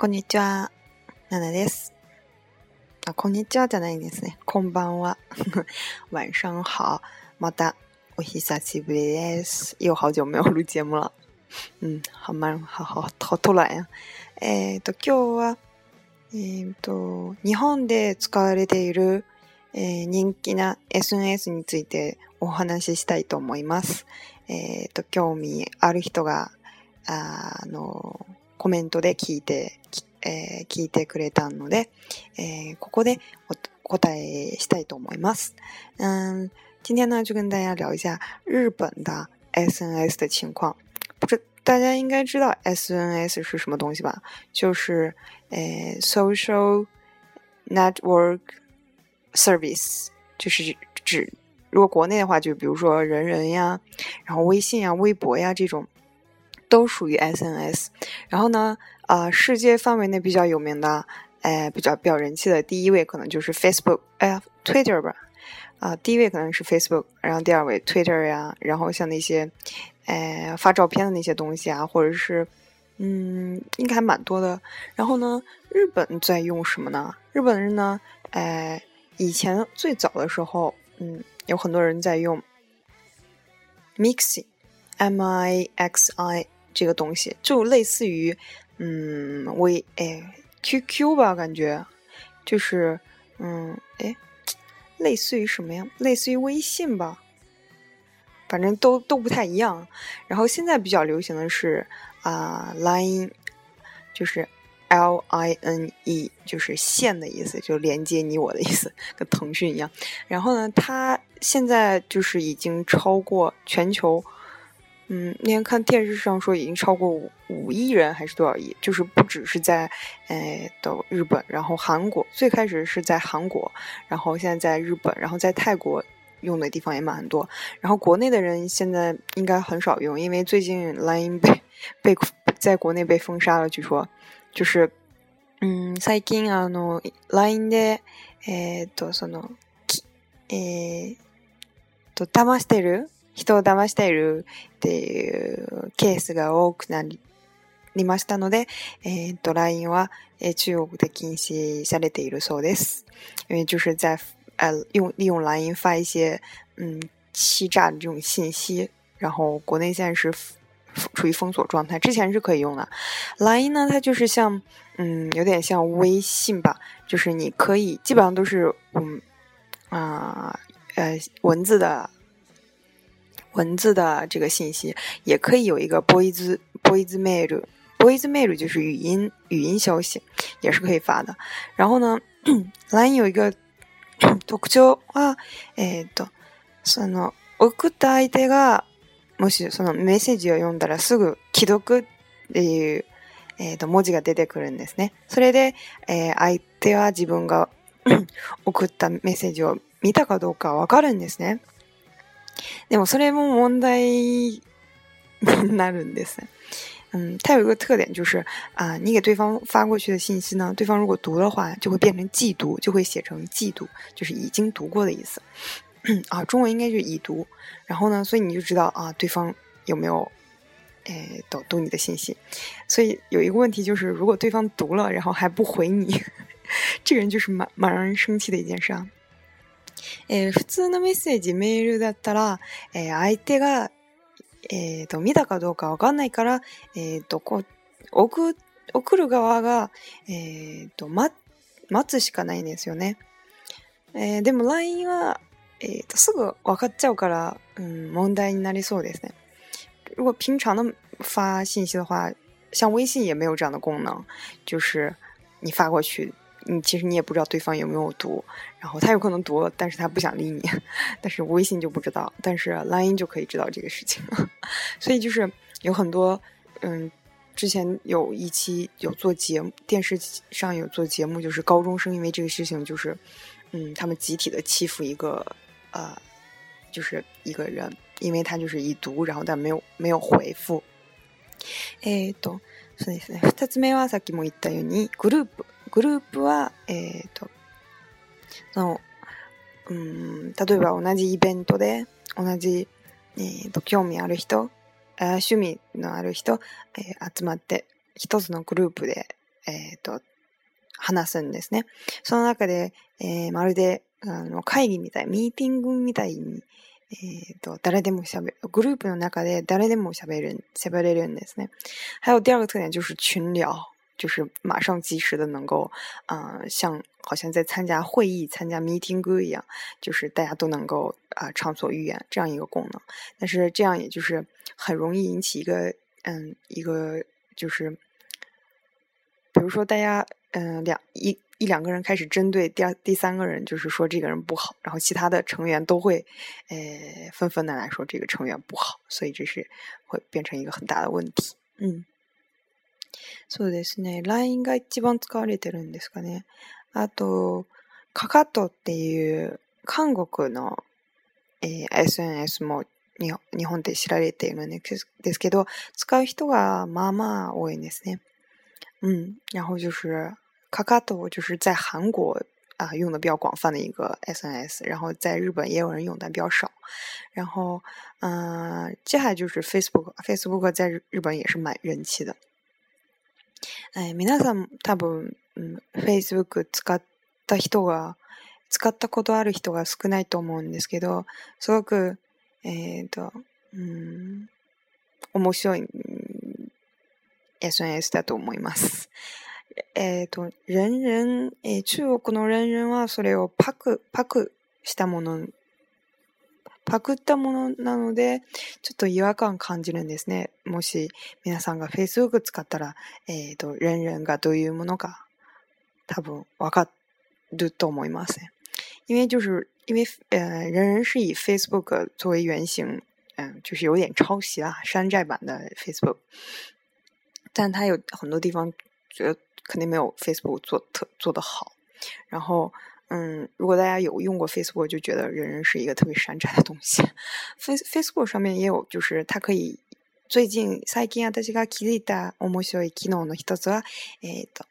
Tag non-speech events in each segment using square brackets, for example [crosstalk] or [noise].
こんにちは。ナナです。あ、こんにちはじゃないんですね。こんばんは。[laughs] 晚上好。また、お久しぶりです。又好久没有录节目了。嗯，好慢，好好好突然や。えっ、と、今日は、えっ、と、日本で使われている、えー、人気な SNS についてお話ししたいと思います。えっ、と、興味ある人が、あの、コメントで聞いて、えー、聞いてくれたので、えー、ここでお答えしたいと思います。嗯，今天呢就跟大家聊一下日本的 SNS 的情况。不是大家应该知道 SNS 是什么东西吧？就是呃 social network service，就是指如果国内的话，就比如说人人呀，然后微信呀、微博呀这种。都属于 SNS，然后呢，呃，世界范围内比较有名的，哎，比较比较人气的第一位可能就是 Facebook，哎呀，Twitter 吧，啊，第一位可能是 Facebook，然后第二位 Twitter 呀，然后像那些，哎，发照片的那些东西啊，或者是，嗯，应该还蛮多的。然后呢，日本在用什么呢？日本人呢，哎，以前最早的时候，嗯，有很多人在用 Mixi，M I X I。这个东西就类似于，嗯，微哎 QQ 吧，感觉就是，嗯，哎，类似于什么呀？类似于微信吧，反正都都不太一样。然后现在比较流行的是啊，Line，就是 L I N E，就是线的意思，就连接你我的意思，跟腾讯一样。然后呢，它现在就是已经超过全球。嗯，那天看电视上说已经超过五五亿人还是多少亿，就是不只是在，诶的日本，然后韩国最开始是在韩国，然后现在在日本，然后在泰国用的地方也蛮多，然后国内的人现在应该很少用，因为最近 Line 被被在国内被封杀了，据说就是，嗯，最近あの Line でえっとそのえっと騙してる 人をだましているっていうケースが多くなりましたので、えっとラインは中国で禁止されているそうです。因为就是在呃用利用蓝银发一些嗯欺诈的这种信息，然后国内现在是处于封锁状态，之前是可以用的。蓝银呢，它就是像嗯有点像微信吧，就是你可以基本上都是嗯啊呃文字的。文字的这个信息也可以有一个 voice voice mail，voice mail 就是语音语音消息，也是可以发的。然后呢，[coughs] LINE 有一个 [coughs] 特徴は、えっ、と、その送った相手がもしそのメッセージを読んだらすぐ既読っていう、えっ、と文字が出てくるんですね。それで、えー、相手は自分が [coughs] 送ったメッセージを見たかどうかわかるんですね。でもそれも问題になるんです。嗯，它有一个特点就是啊，你给对方发过去的信息呢，对方如果读的话，就会变成既读，就会写成既读，就是已经读过的意思。啊，中文应该就是已读。然后呢，所以你就知道啊，对方有没有诶读读你的信息。所以有一个问题就是，如果对方读了，然后还不回你，[laughs] 这个人就是蛮蛮让人生气的一件事啊。 えー、普通のメッセージ、メールだったら、えー、相手が、えー、と、見たかどうかわかんないから、えっ、と、こう、送、送る側が、えっ、と、待、待つしかないんですよね。えでも LINE は、えっ、と、すぐ分かっちゃうから、うん、問題になりそうですね。如果平常的发信息的话，像微信也没有这样的功能，就是你发过去，你其实你也不知道对方有没有读，然后他有可能读了，但是他不想理你，[laughs] 但是微信就不知道，但是 Line 就可以知道这个事情，[laughs] 所以就是有很多，嗯，之前有一期有做节目，电视上有做节目，就是高中生因为这个事情，就是，嗯，他们集体的欺负一个，呃，就是一个人，因为他就是已读，然后但没有没有回复。えっと、そうですね。二つ目はさっきも言ったようにグループ。 グループは、えっ、ー、と、その、うん、例えば同じイベントで、同じ、えーと、興味ある人、趣味のある人、えー、集まって、一つのグループで、えっ、と、話すんですね。その中で、え、まるであの会議みたい、ミーティングみたいに、えっ、ー、と、誰でも喋る、グループの中で誰でも喋る、喋れるんですね。还有第二个特点就是群聊。就是马上及时的能够，啊，像好像在参加会议、参加 meeting 一样，就是大家都能够啊畅所欲言这样一个功能。但是这样也就是很容易引起一个嗯一个就是，比如说大家嗯两一一两个人开始针对第二第三个人，就是说这个人不好，然后其他的成员都会呃纷纷的来说这个成员不好，所以这是会变成一个很大的问题。嗯。そうですね。LINE が一番使われてるんですかね。あと、カカトっていう韓国の、えー、SNS も日本で知られているんですけど、使う人がまあまあ多いんですね。嗯，然后就是卡卡托，就是在韩国啊用的比较广泛的一个 SNS，然后在日本也有人用，但比较少。然后，嗯、呃，接下来就是 Facebook，Facebook 在日本也是蛮人气的。えー、皆さん多分、うん、Facebook 使った人が、使ったことある人が少ないと思うんですけど、すごく、えっ、ー、と、うん、面白い SNS だと思います。えっ、ー、と、人人、えー、中国の人人はそれをパク、パクしたものパクったものなので、ちょっと違和感感じるんですね。もし皆さんが Facebook 使ったら、えっ、ー、と、レンレンがどういうものか多分わかると思いますね。因为就是因为呃，人人是以 Facebook 作为原型，嗯，呃就是有点抄袭啊，山寨版的 Facebook，但它有很多地方觉得肯定没有 Facebook 做特做得好，然后。嗯，如果大家有用过 Facebook，就觉得人人是一个特别山寨的东西。[laughs] Face Facebook 上面也有，就是它可以最近最近私が気づいた面白い機能の一つは、えっ、ー、と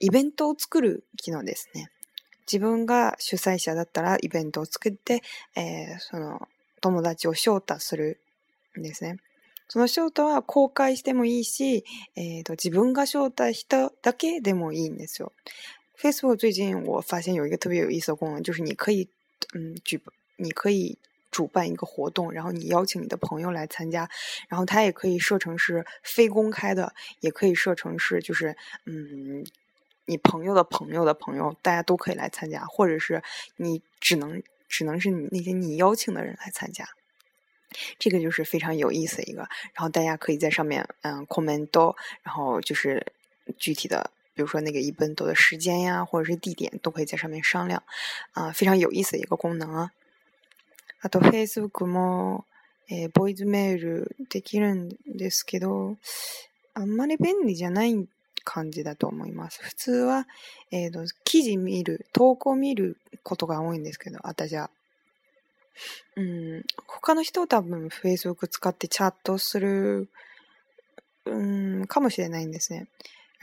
イベントを作る機能ですね。自分が主催者だったらイベントを作って、えー、その友達を招待するんですね。その招待は公開してもいいし、えーと自分が招待しただけでもいいんですよ。Facebook 最近我发现有一个特别有意思的功能，就是你可以，嗯，举，你可以主办一个活动，然后你邀请你的朋友来参加，然后它也可以设成是非公开的，也可以设成是就是，嗯，你朋友的朋友的朋友，大家都可以来参加，或者是你只能只能是你那些你邀请的人来参加，这个就是非常有意思的一个，然后大家可以在上面，嗯，comment，然后就是具体的。比如说那个一奔走的时间呀，或者是地点，都可以在上面商量，啊，非常有意思的一个功能啊。あと Facebook も、えー、ボイスメールできるんですけど、あんまり便利じゃない感じだと思います。普通は、えーと、記事見る、投稿見ることが多いんですけど、私は。うん、他の人は多分 Facebook 使ってチャットする、うん、かもしれないんですね。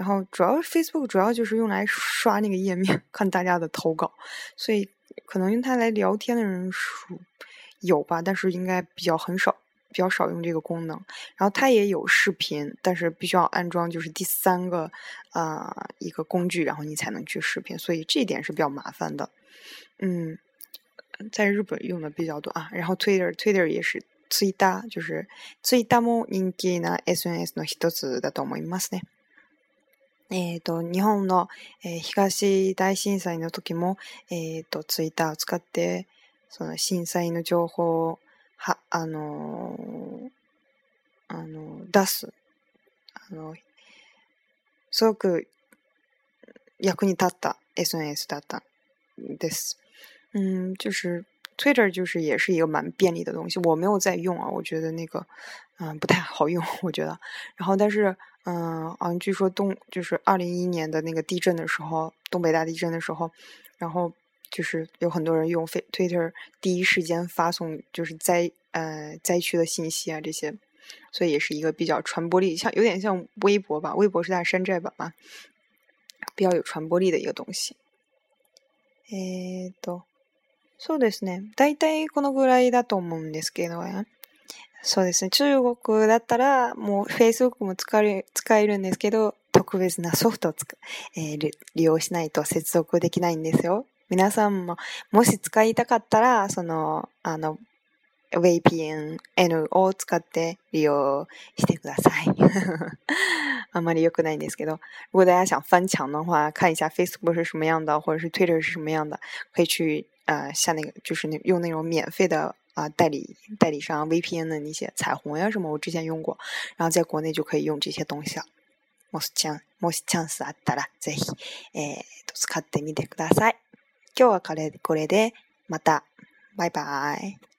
然后主要 Facebook 主要就是用来刷那个页面，看大家的投稿，所以可能用它来聊天的人数有吧，但是应该比较很少，比较少用这个功能。然后它也有视频，但是必须要安装就是第三个啊一个工具，然后你才能去视频，所以这一点是比较麻烦的。嗯，在日本用的比较多啊。然后 Twitter Twitter 也是 Twitter 就是 Twitter も人気な SNS の一つだと思いますね。 えっ、ー、と、日本の、えー、東大震災の時も、えっ、ー、と、ツイッターを使って、その震災の情報を、は、あのー、あの出す。あの、すごく役に立った SNS だったんです。嗯，就是 Twitter 就是也是一个蛮便利的东西，我没有在用啊，我觉得那个嗯不太好用，我觉得。然后但是嗯啊，据说东就是二零一一年的那个地震的时候，东北大地震的时候，然后就是有很多人用 Twitter 第一时间发送就是灾呃灾区的信息啊这些，所以也是一个比较传播力像有点像微博吧，微博是在山寨版嘛，比较有传播力的一个东西。えっと。そうですね。大体このぐらいだと思うんですけど、 そうですね。中国だったら、もう Facebook も使える使えるんですけど、特別なソフトをつく、えー、利用しないと接続できないんですよ。皆さんも、もし使いたかったら、その、あの、VPN を使って利用してください。[laughs] あまり良くないんですけど，如果大家想翻墙的话，看一下 Facebook 是什么样的，或者是 Twitter 是什么样的，可以去呃下那个就是那用那种免费的啊、呃、代理代理商 VPN 的那些彩虹呀什么，我之前用过，然后在国内就可以用这些东西了。もしチャンもしチャンスあったらぜひえー、使ってみてください。今日はこれこれでまたバイバイ。